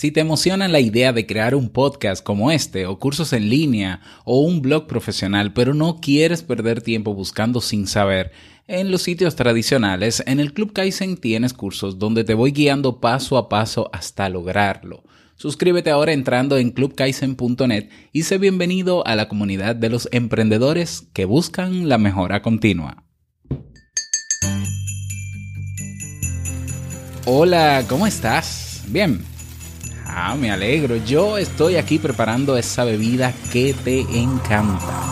Si te emociona la idea de crear un podcast como este, o cursos en línea, o un blog profesional, pero no quieres perder tiempo buscando sin saber, en los sitios tradicionales, en el Club Kaizen tienes cursos donde te voy guiando paso a paso hasta lograrlo. Suscríbete ahora entrando en clubkaizen.net y sé bienvenido a la comunidad de los emprendedores que buscan la mejora continua. Hola, ¿cómo estás? Bien. Ah, me alegro. Yo estoy aquí preparando esa bebida que te encanta.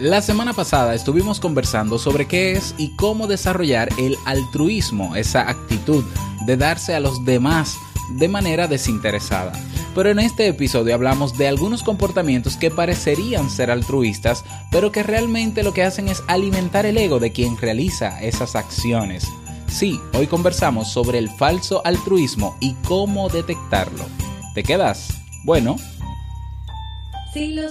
La semana pasada estuvimos conversando sobre qué es y cómo desarrollar el altruismo, esa actitud de darse a los demás de manera desinteresada. Pero en este episodio hablamos de algunos comportamientos que parecerían ser altruistas, pero que realmente lo que hacen es alimentar el ego de quien realiza esas acciones. Sí, hoy conversamos sobre el falso altruismo y cómo detectarlo. ¿Te quedas? Bueno. Si lo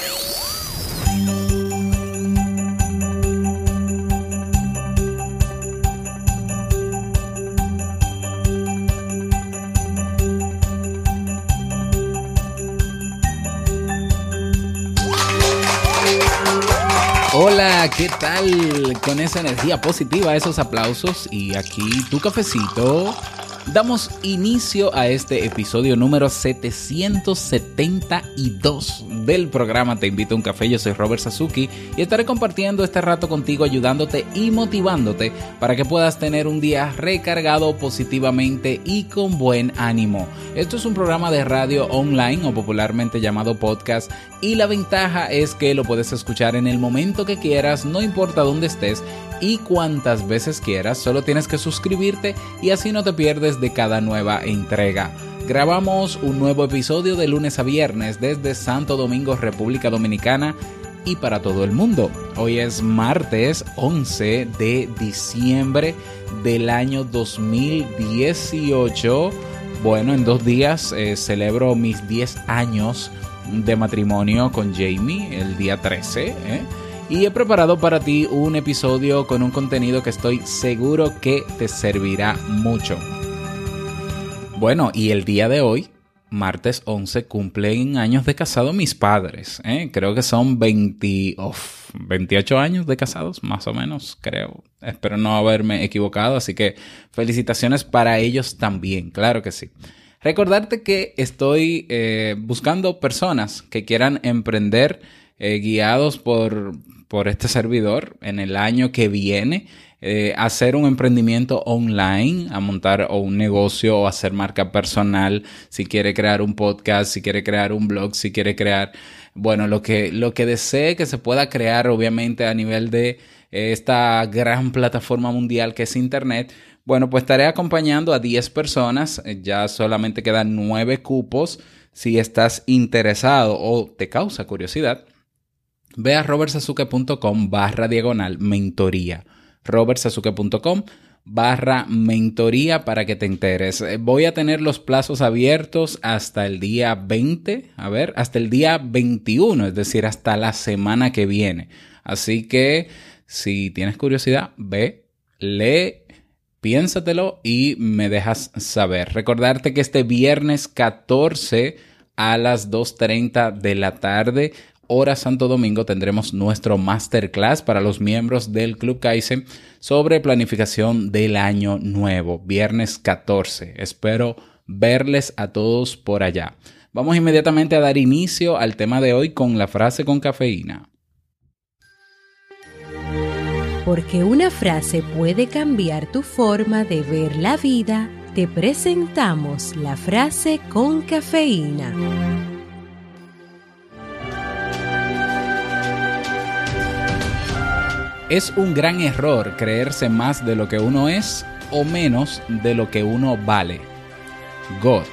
¿Qué tal? Con esa energía positiva, esos aplausos y aquí tu cafecito Damos inicio a este episodio número 772 del programa Te invito a un café. Yo soy Robert Sasuki y estaré compartiendo este rato contigo, ayudándote y motivándote para que puedas tener un día recargado positivamente y con buen ánimo. Esto es un programa de radio online o popularmente llamado podcast y la ventaja es que lo puedes escuchar en el momento que quieras, no importa dónde estés y cuantas veces quieras, solo tienes que suscribirte y así no te pierdes de cada nueva entrega. Grabamos un nuevo episodio de lunes a viernes desde Santo Domingo, República Dominicana y para todo el mundo. Hoy es martes 11 de diciembre del año 2018. Bueno, en dos días eh, celebro mis 10 años de matrimonio con Jamie, el día 13. ¿eh? Y he preparado para ti un episodio con un contenido que estoy seguro que te servirá mucho. Bueno, y el día de hoy, martes 11, cumplen años de casado mis padres. ¿eh? Creo que son 20, 28 años de casados, más o menos, creo. Espero no haberme equivocado, así que felicitaciones para ellos también, claro que sí. Recordarte que estoy eh, buscando personas que quieran emprender eh, guiados por, por este servidor en el año que viene. Eh, hacer un emprendimiento online, a montar o un negocio o hacer marca personal, si quiere crear un podcast, si quiere crear un blog, si quiere crear, bueno, lo que, lo que desee que se pueda crear, obviamente, a nivel de eh, esta gran plataforma mundial que es Internet. Bueno, pues estaré acompañando a 10 personas, ya solamente quedan 9 cupos. Si estás interesado o te causa curiosidad, Ve a robertsazuke.com barra diagonal mentoría. robertsazuke.com barra mentoría para que te enteres. Eh, voy a tener los plazos abiertos hasta el día 20, a ver, hasta el día 21, es decir, hasta la semana que viene. Así que si tienes curiosidad, ve, lee, piénsatelo y me dejas saber. Recordarte que este viernes 14 a las 2.30 de la tarde hora Santo Domingo tendremos nuestro masterclass para los miembros del Club Kaizen sobre planificación del año nuevo, viernes 14. Espero verles a todos por allá. Vamos inmediatamente a dar inicio al tema de hoy con la frase con cafeína. Porque una frase puede cambiar tu forma de ver la vida te presentamos la frase con cafeína. Es un gran error creerse más de lo que uno es o menos de lo que uno vale. God.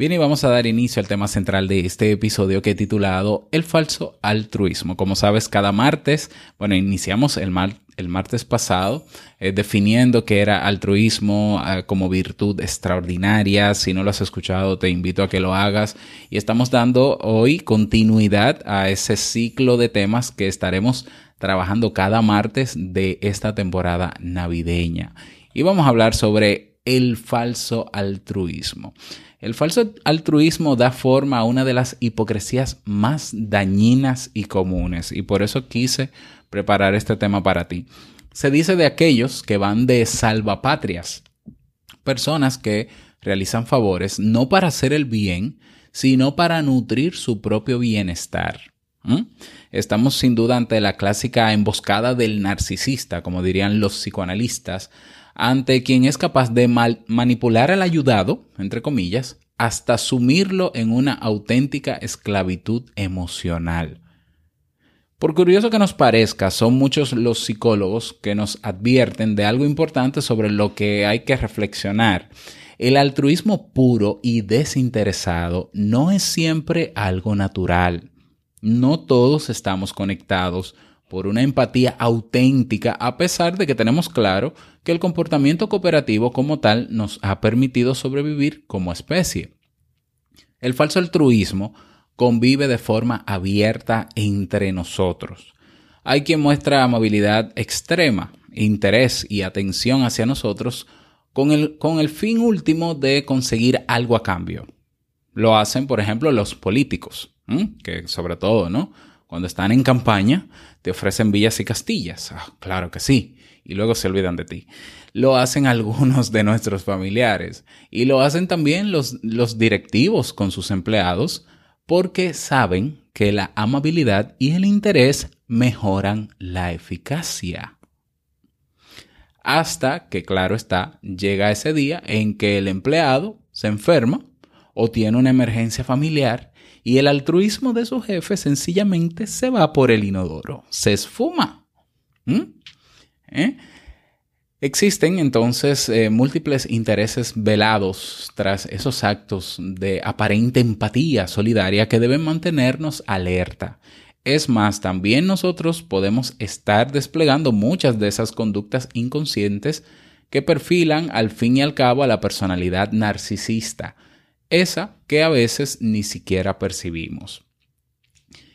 Bien, y vamos a dar inicio al tema central de este episodio que he titulado El falso altruismo. Como sabes, cada martes, bueno, iniciamos el, el martes pasado eh, definiendo que era altruismo eh, como virtud extraordinaria. Si no lo has escuchado, te invito a que lo hagas. Y estamos dando hoy continuidad a ese ciclo de temas que estaremos trabajando cada martes de esta temporada navideña. Y vamos a hablar sobre el falso altruismo. El falso altruismo da forma a una de las hipocresías más dañinas y comunes, y por eso quise preparar este tema para ti. Se dice de aquellos que van de salvapatrias, personas que realizan favores no para hacer el bien, sino para nutrir su propio bienestar. Estamos sin duda ante la clásica emboscada del narcisista, como dirían los psicoanalistas, ante quien es capaz de manipular al ayudado, entre comillas, hasta sumirlo en una auténtica esclavitud emocional. Por curioso que nos parezca, son muchos los psicólogos que nos advierten de algo importante sobre lo que hay que reflexionar. El altruismo puro y desinteresado no es siempre algo natural. No todos estamos conectados por una empatía auténtica, a pesar de que tenemos claro que el comportamiento cooperativo como tal nos ha permitido sobrevivir como especie. El falso altruismo convive de forma abierta entre nosotros. Hay quien muestra amabilidad extrema, interés y atención hacia nosotros con el, con el fin último de conseguir algo a cambio. Lo hacen, por ejemplo, los políticos, que sobre todo, ¿no? Cuando están en campaña, te ofrecen villas y castillas. Ah, claro que sí. Y luego se olvidan de ti. Lo hacen algunos de nuestros familiares. Y lo hacen también los, los directivos con sus empleados porque saben que la amabilidad y el interés mejoran la eficacia. Hasta que, claro está, llega ese día en que el empleado se enferma o tiene una emergencia familiar y el altruismo de su jefe sencillamente se va por el inodoro, se esfuma. ¿Mm? ¿Eh? Existen entonces eh, múltiples intereses velados tras esos actos de aparente empatía solidaria que deben mantenernos alerta. Es más, también nosotros podemos estar desplegando muchas de esas conductas inconscientes que perfilan al fin y al cabo a la personalidad narcisista, esa que a veces ni siquiera percibimos.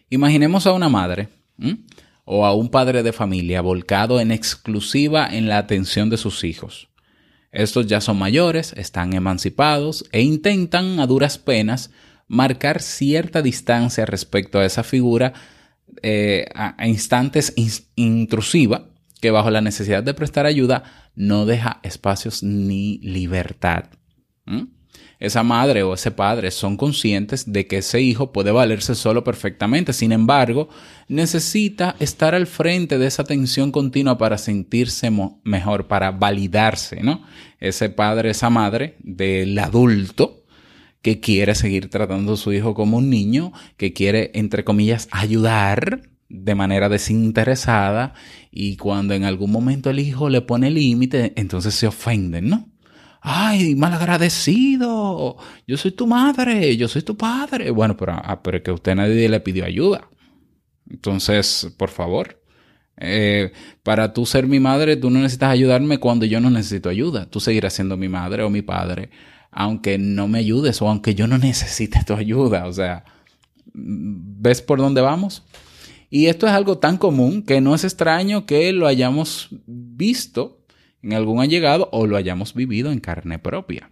Imaginemos a una madre o a un padre de familia volcado en exclusiva en la atención de sus hijos. Estos ya son mayores, están emancipados e intentan a duras penas marcar cierta distancia respecto a esa figura eh, a, instantes intrusiva que bajo la necesidad de prestar ayuda no deja espacios ni libertad esa madre o ese padre son conscientes de que ese hijo puede valerse solo perfectamente. Sin embargo, necesita estar al frente de esa tensión continua para sentirse mejor, para validarse, ¿no? Ese padre, esa madre del adulto que quiere seguir tratando a su hijo como un niño, que quiere, entre comillas, ayudar de manera desinteresada y cuando en algún momento el hijo le pone límite, entonces se ofenden, ¿no? Ay, malagradecido, yo soy tu madre, yo soy tu padre. Bueno, pero, ah, pero que usted nadie le pidió ayuda. Entonces, por favor, eh, para tú ser mi madre, tú no necesitas ayudarme cuando yo no necesito ayuda. Tú seguirás siendo mi madre o mi padre, aunque no me ayudes o aunque yo no necesite tu ayuda. O sea, ¿ves por dónde vamos? Y esto es algo tan común que no es extraño que lo hayamos visto en algún allegado o lo hayamos vivido en carne propia.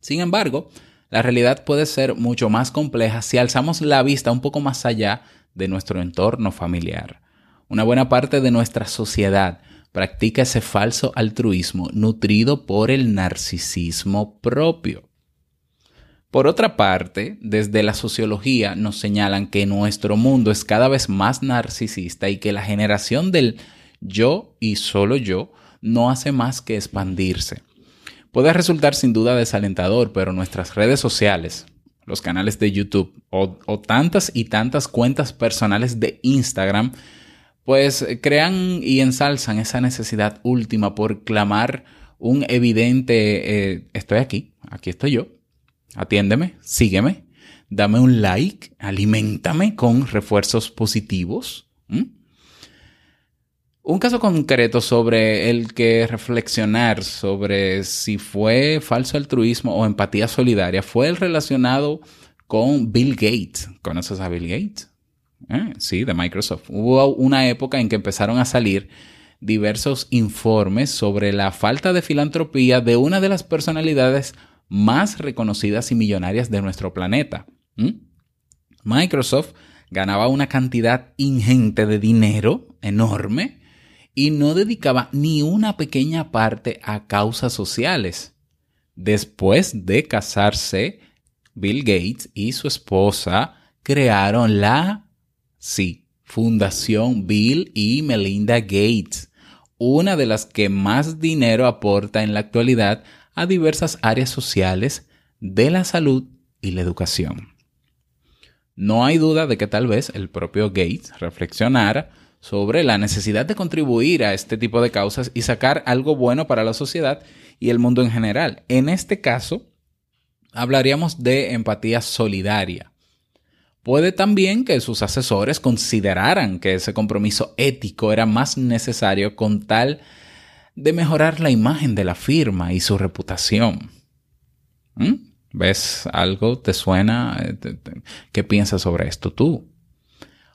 Sin embargo, la realidad puede ser mucho más compleja si alzamos la vista un poco más allá de nuestro entorno familiar. Una buena parte de nuestra sociedad practica ese falso altruismo nutrido por el narcisismo propio. Por otra parte, desde la sociología nos señalan que nuestro mundo es cada vez más narcisista y que la generación del yo y solo yo no hace más que expandirse. Puede resultar sin duda desalentador, pero nuestras redes sociales, los canales de YouTube o, tantas y tantas cuentas personales de Instagram, pues crean y ensalzan esa necesidad última por clamar un evidente eh, estoy aquí, aquí estoy yo, atiéndeme, sígueme, dame un like, alimentame con refuerzos positivos. Un caso concreto sobre el que reflexionar sobre si fue falso altruismo o empatía solidaria fue el relacionado con Bill Gates. ¿Conoces a Bill Gates? Eh, sí, de Microsoft. Hubo una época en que empezaron a salir diversos informes sobre la falta de filantropía de una de las personalidades más reconocidas y millonarias de nuestro planeta. Microsoft ganaba una cantidad ingente de dinero, enorme, y no dedicaba ni una pequeña parte a causas sociales. Después de casarse, Bill Gates y su esposa crearon la, sí, Fundación Bill y Melinda Gates, una de las que más dinero aporta en la actualidad a diversas áreas sociales de la salud y la educación. No hay duda de que tal vez el propio Gates reflexionara sobre la necesidad de contribuir a este tipo de causas y sacar algo bueno para la sociedad y el mundo en general. En este caso, hablaríamos de empatía solidaria. Puede también que sus asesores consideraran que ese compromiso ético era más necesario con tal de mejorar la imagen de la firma y su reputación. ¿Mm? ¿Ves algo? ¿Te suena? ¿Qué piensas sobre esto tú?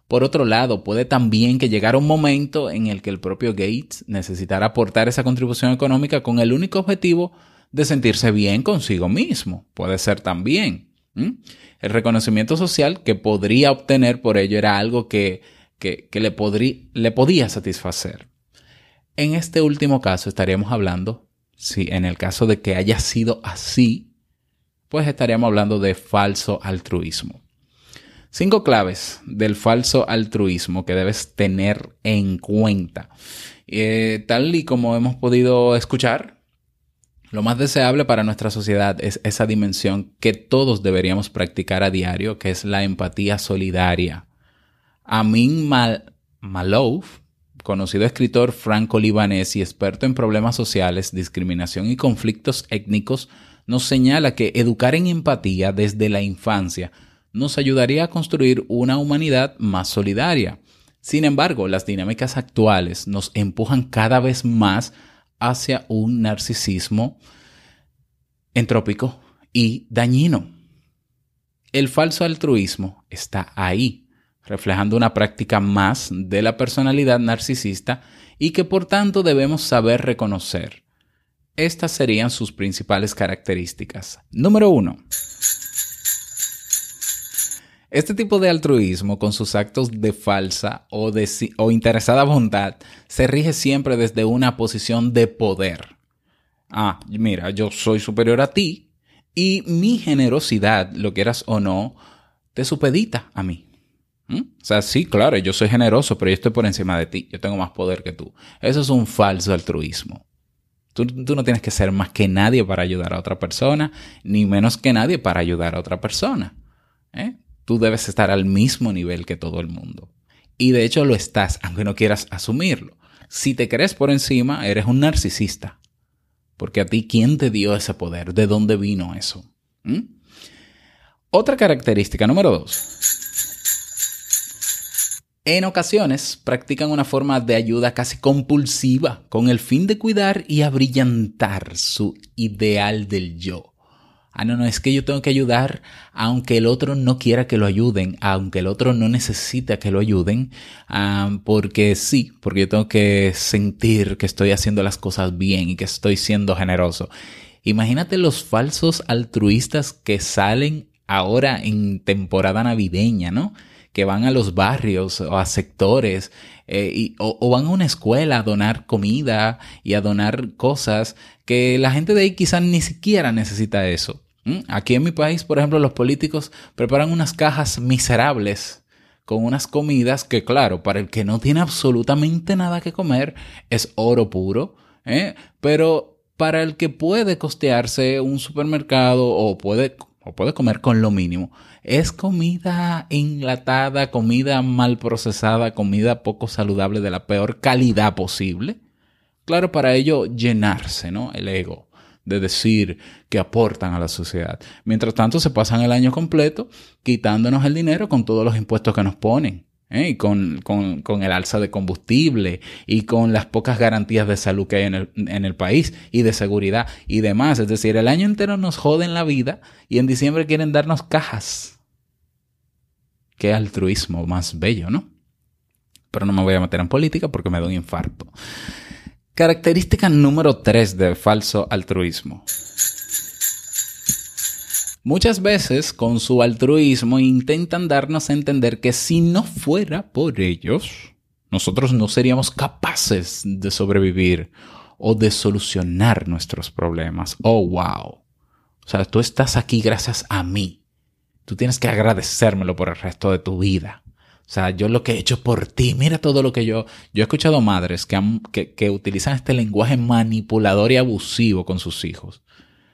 Por otro lado, puede también que llegara un momento en el que el propio Gates necesitara aportar esa contribución económica con el único objetivo de sentirse bien consigo mismo. Puede ser también. El reconocimiento social que podría obtener por ello era algo que, que, le, le podía satisfacer. En este último caso estaríamos hablando, si en el caso de que haya sido así, pues estaríamos hablando de falso altruismo. Cinco claves del falso altruismo que debes tener en cuenta. Eh, tal y como hemos podido escuchar, lo más deseable para nuestra sociedad es esa dimensión que todos deberíamos practicar a diario, que es la empatía solidaria. Amin Mal Malouf, conocido escritor franco-libanés y experto en problemas sociales, discriminación y conflictos étnicos, nos señala que educar en empatía desde la infancia nos ayudaría a construir una humanidad más solidaria. Sin embargo, las dinámicas actuales nos empujan cada vez más hacia un narcisismo entrópico y dañino. El falso altruismo está ahí, reflejando una práctica más de la personalidad narcisista y que por tanto debemos saber reconocer. Estas serían sus principales características. Número 1. Este tipo de altruismo, con sus actos de falsa o, interesada bondad, se rige siempre desde una posición de poder. Ah, mira, yo soy superior a ti y mi generosidad, lo quieras o no, te supedita a mí. ¿Mm? O sea, sí, claro, yo soy generoso, pero yo estoy por encima de ti, yo tengo más poder que tú. Eso es un falso altruismo. Tú, tú, no tienes que ser más que nadie para ayudar a otra persona, ni menos que nadie para ayudar a otra persona. ¿eh? Tú debes estar al mismo nivel que todo el mundo. Y de hecho lo estás, aunque no quieras asumirlo. Si te crees por encima, eres un narcisista. Porque a ti, ¿quién te dio ese poder? ¿De dónde vino eso? ¿Mm? Otra característica número dos. En ocasiones practican una forma de ayuda casi compulsiva con el fin de cuidar y abrillantar su ideal del yo. Ah, no, no, es que yo tengo que ayudar aunque el otro no quiera que lo ayuden, aunque el otro no necesita que lo ayuden, ah, porque sí, porque yo tengo que sentir que estoy haciendo las cosas bien y que estoy siendo generoso. Imagínate los falsos altruistas que salen ahora en temporada navideña, ¿no? Que van a los barrios o a sectores eh, o, van a una escuela a donar comida y a donar cosas que la gente de ahí quizás ni siquiera necesita eso. ¿Mm? Aquí en mi país, por ejemplo, los políticos preparan unas cajas miserables con unas comidas que, claro, para el que no tiene absolutamente nada que comer, es oro puro, ¿eh? pero para el que puede costearse un supermercado o puede, o puede comer con lo mínimo, es comida enlatada, comida mal procesada, comida poco saludable de la peor calidad posible. Claro, para ello llenarse, ¿no? El ego de decir que aportan a la sociedad. Mientras tanto, se pasan el año completo quitándonos el dinero con todos los impuestos que nos ponen. ¿eh? Y con, el alza de combustible y con las pocas garantías de salud que hay en el, en el país y de seguridad y demás. Es decir, el año entero nos joden la vida y en diciembre quieren darnos cajas. Qué altruismo más bello, ¿no? Pero no me voy a meter en política porque me da un infarto. Característica número 3 de falso altruismo. Muchas veces con su altruismo intentan darnos a entender que si no fuera por ellos, nosotros no seríamos capaces de sobrevivir o de solucionar nuestros problemas. Oh, wow. O sea, tú estás aquí gracias a mí. Tú tienes que agradecérmelo por el resto de tu vida. O sea, yo lo que he hecho por ti, mira todo lo que yo... Yo he escuchado madres que, que, utilizan este lenguaje manipulador y abusivo con sus hijos.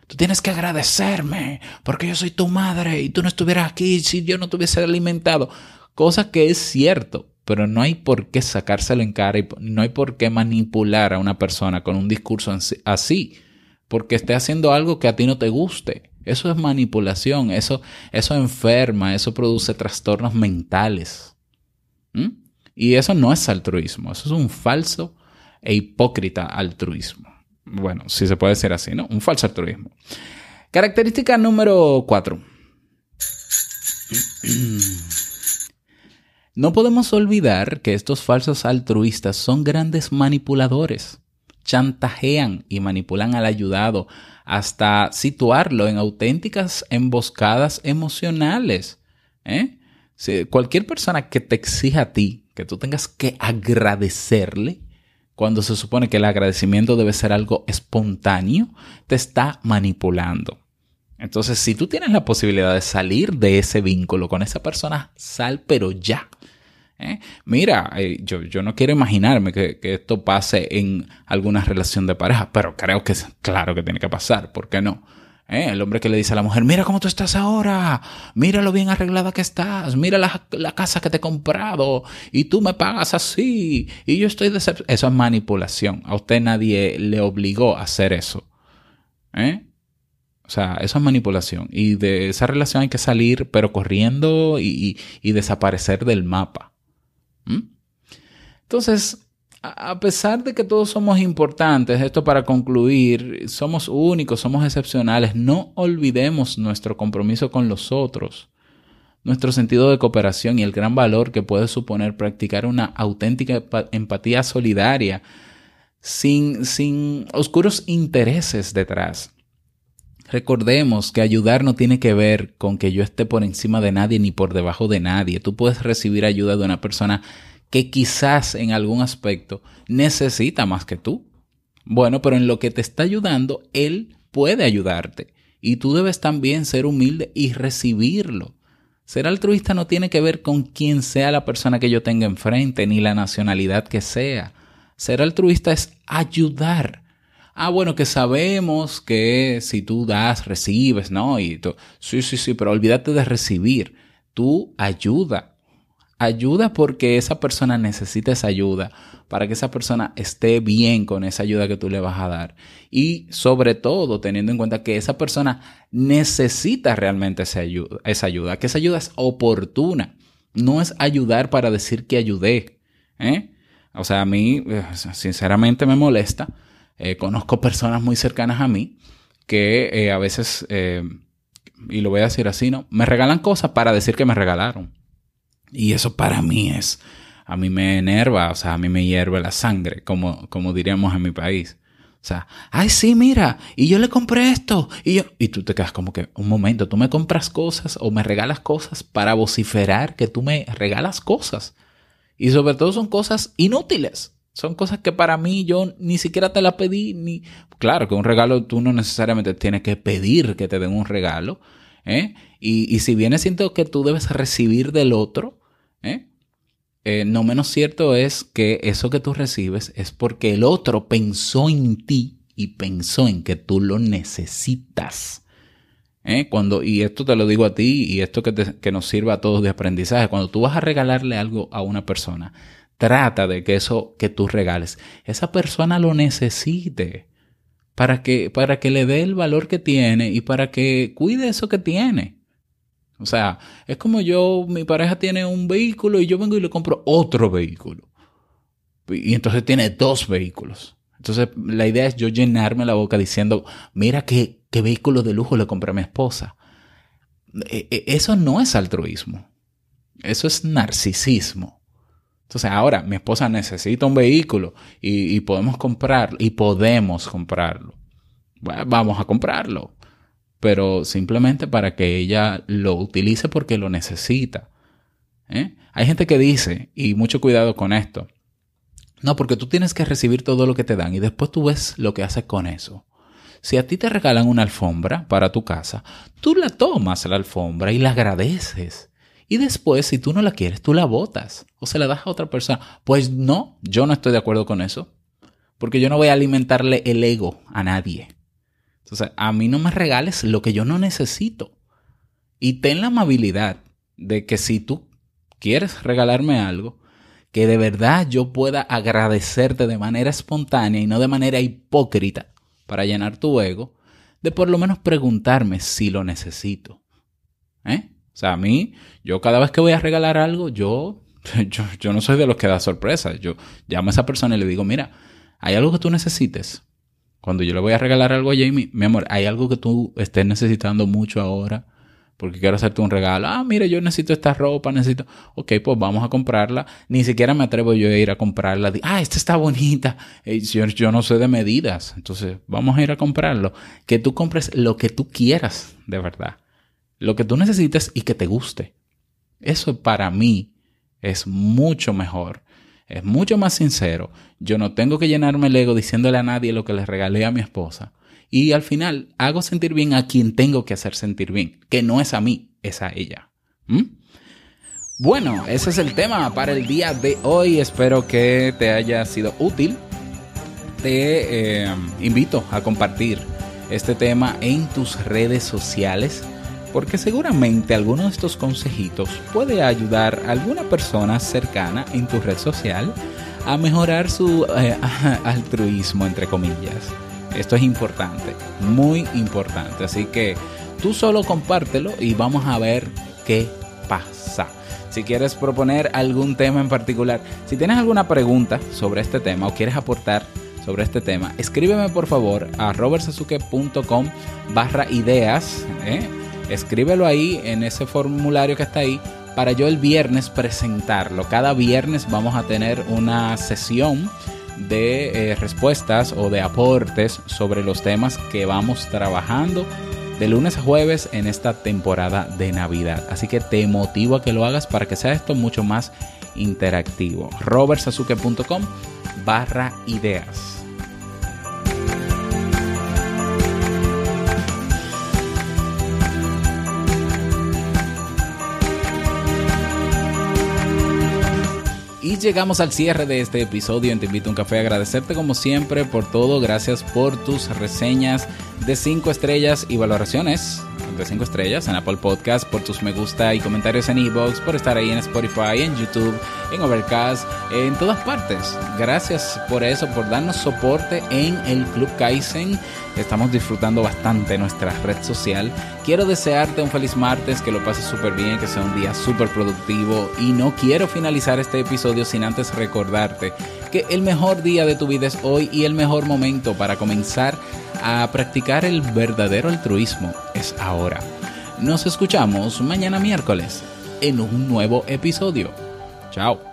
Tú tienes que agradecerme porque yo soy tu madre y tú no estuvieras aquí si yo no te hubiese alimentado. Cosa que es cierto, pero no hay por qué sacárselo en cara y no hay por qué manipular a una persona con un discurso así, porque esté haciendo algo que a ti no te guste. Eso es manipulación, eso, eso enferma, eso produce trastornos mentales. ¿Mm? Y eso no es altruismo, eso es un falso e hipócrita altruismo. Bueno, si se puede decir así, ¿no? Un falso altruismo. Característica número cuatro. No podemos olvidar que estos falsos altruistas son grandes manipuladores. Chantajean y manipulan al ayudado hasta situarlo en auténticas emboscadas emocionales. ¿eh? Cualquier persona que te exija a ti que tú tengas que agradecerle, cuando se supone que el agradecimiento debe ser algo espontáneo, te está manipulando. Entonces, si tú tienes la posibilidad de salir de ese vínculo con esa persona, sal pero ya. ¿eh? Mira, eh, yo, yo, no quiero imaginarme que, que, esto pase en alguna relación de pareja, pero creo que claro que tiene que pasar, ¿por qué no? ¿Eh? El hombre que le dice a la mujer, mira cómo tú estás ahora, mira lo bien arreglada que estás, mira la, casa que te he comprado y tú me pagas así y yo estoy decepcionado. Eso es manipulación. A usted nadie le obligó a hacer eso. ¿Eh? O sea, eso es manipulación. Y de esa relación hay que salir, pero corriendo y, desaparecer del mapa. ¿Mm? Entonces, a pesar de que todos somos importantes, esto para concluir, somos únicos, somos excepcionales, no olvidemos nuestro compromiso con los otros, nuestro sentido de cooperación y el gran valor que puede suponer practicar una auténtica empatía solidaria sin, sin oscuros intereses detrás. Recordemos que ayudar no tiene que ver con que yo esté por encima de nadie ni por debajo de nadie. Tú puedes recibir ayuda de una persona que quizás en algún aspecto necesita más que tú. Bueno, pero en lo que te está ayudando, Él puede ayudarte. Y tú debes también ser humilde y recibirlo. Ser altruista no tiene que ver con quién sea la persona que yo tenga enfrente, ni la nacionalidad que sea. Ser altruista es ayudar. Ah, bueno, que sabemos que si tú das, recibes, ¿no? Y sí, sí, sí, pero olvídate de recibir. Tú ayuda ayuda porque esa persona necesita esa ayuda, para que esa persona esté bien con esa ayuda que tú le vas a dar. Y sobre todo teniendo en cuenta que esa persona necesita realmente esa ayuda, esa ayuda que esa ayuda es oportuna. No es ayudar para decir que ayudé. ¿eh? O sea, a mí eh, sinceramente me molesta. Eh, conozco personas muy cercanas a mí que a veces, y lo voy a decir así, ¿no? Me regalan cosas para decir que me regalaron. Y eso para mí es, a mí me enerva, o sea, a mí me hierve la sangre, como, como diríamos en mi país. O sea, ay, sí, mira, y yo le compré esto, y yo, y tú te quedas como que, un momento, tú me compras cosas o me regalas cosas para vociferar que tú me regalas cosas. Y sobre todo son cosas inútiles. Son cosas que para mí yo ni siquiera te las pedí, ni... Claro que un regalo tú no necesariamente tienes que pedir que te den un regalo, ¿eh? Y, y si viene siento que tú debes recibir del otro, ¿eh? Eh, no menos cierto es que eso que tú recibes es porque el otro pensó en ti y pensó en que tú lo necesitas. ¿Eh? Cuando, y esto te lo digo a ti y esto que, que nos sirva a todos de aprendizaje, cuando tú vas a regalarle algo a una persona, trata de que eso que tú regales, esa persona lo necesite para que, para que le dé el valor que tiene y para que cuide eso que tiene. O sea, es como yo, mi pareja tiene un vehículo y yo vengo y le compro otro vehículo. Y entonces tiene dos vehículos. Entonces la idea es yo llenarme la boca diciendo, mira qué, qué vehículo de lujo le compré a mi esposa. E, e, eso no es altruismo. Eso es narcisismo. Entonces ahora mi esposa necesita un vehículo y, podemos comprarlo y podemos comprarlo. Vamos a comprarlo pero simplemente para que ella lo utilice porque lo necesita. ¿eh? Hay gente que dice, y mucho cuidado con esto, no, porque tú tienes que recibir todo lo que te dan y después tú ves lo que haces con eso. Si a ti te regalan una alfombra para tu casa, tú la tomas la alfombra y la agradeces. Y después, si tú no la quieres, tú la botas o se la das a otra persona. Pues no, yo no estoy de acuerdo con eso. Porque yo no voy a alimentarle el ego a nadie. A mí no me regales lo que yo no necesito. Y ten la amabilidad de que si tú quieres regalarme algo, que de verdad yo pueda agradecerte de manera espontánea y no de manera hipócrita para llenar tu ego, de por lo menos preguntarme si lo necesito. ¿Eh? O sea, a mí, yo cada vez que voy a regalar algo, yo, yo, yo no soy de los que da sorpresa. Yo llamo a esa persona y le digo, mira, ¿hay algo que tú necesites? Cuando yo le voy a regalar algo a Jamie, mi amor, hay algo que tú estés necesitando mucho ahora porque quiero hacerte un regalo. Ah, mire, yo necesito esta ropa, necesito. Ok, pues vamos a comprarla. Ni siquiera me atrevo yo a ir a comprarla. Ah, esta está bonita. Yo, yo no sé de medidas. Entonces, vamos a ir a comprarlo. Que tú compres lo que tú quieras, de verdad. Lo que tú necesites y que te guste. Eso para mí es mucho mejor es mucho más sincero. Yo no tengo que llenarme el ego diciéndole a nadie lo que le regalé a mi esposa. Y al final hago sentir bien a quien tengo que hacer sentir bien, que no es a mí, es a ella. ¿Mm? Bueno, ese es el tema para el día de hoy. Espero que te haya sido útil. Te eh, invito a compartir este tema en tus redes sociales porque seguramente alguno de estos consejitos puede ayudar a alguna persona cercana en tu red social a mejorar su eh, altruismo, entre comillas. Esto es importante, muy importante. Así que tú solo compártelo y vamos a ver qué pasa. Si quieres proponer algún tema en particular, si tienes alguna pregunta sobre este tema o quieres aportar sobre este tema, escríbeme por favor a robertsazuke.com barra ideas. ¿eh? Escríbelo ahí en ese formulario que está ahí para yo el viernes presentarlo. Cada viernes vamos a tener una sesión de eh, respuestas o de aportes sobre los temas que vamos trabajando de lunes a jueves en esta temporada de Navidad. Así que te motivo a que lo hagas para que sea esto mucho más interactivo. robertsazuke.com barra ideas. Llegamos al cierre de este episodio en Te Invito a un Café. Agradecerte como siempre por todo. Gracias por tus reseñas de 5 estrellas y valoraciones de 5 estrellas en Apple Podcast, por tus me gusta y comentarios en Evox, por estar ahí en Spotify, en YouTube, en Overcast, en todas partes. Gracias por eso, por darnos soporte en el Club Kaizen. Estamos disfrutando bastante nuestra red social. Quiero desearte un feliz martes, que lo pases súper bien, que sea un día súper productivo. Y no quiero finalizar este episodio sin antes recordarte que el mejor día de tu vida es hoy y el mejor momento para comenzar a practicar el verdadero altruismo es ahora. Nos escuchamos mañana miércoles en un nuevo episodio. Chao.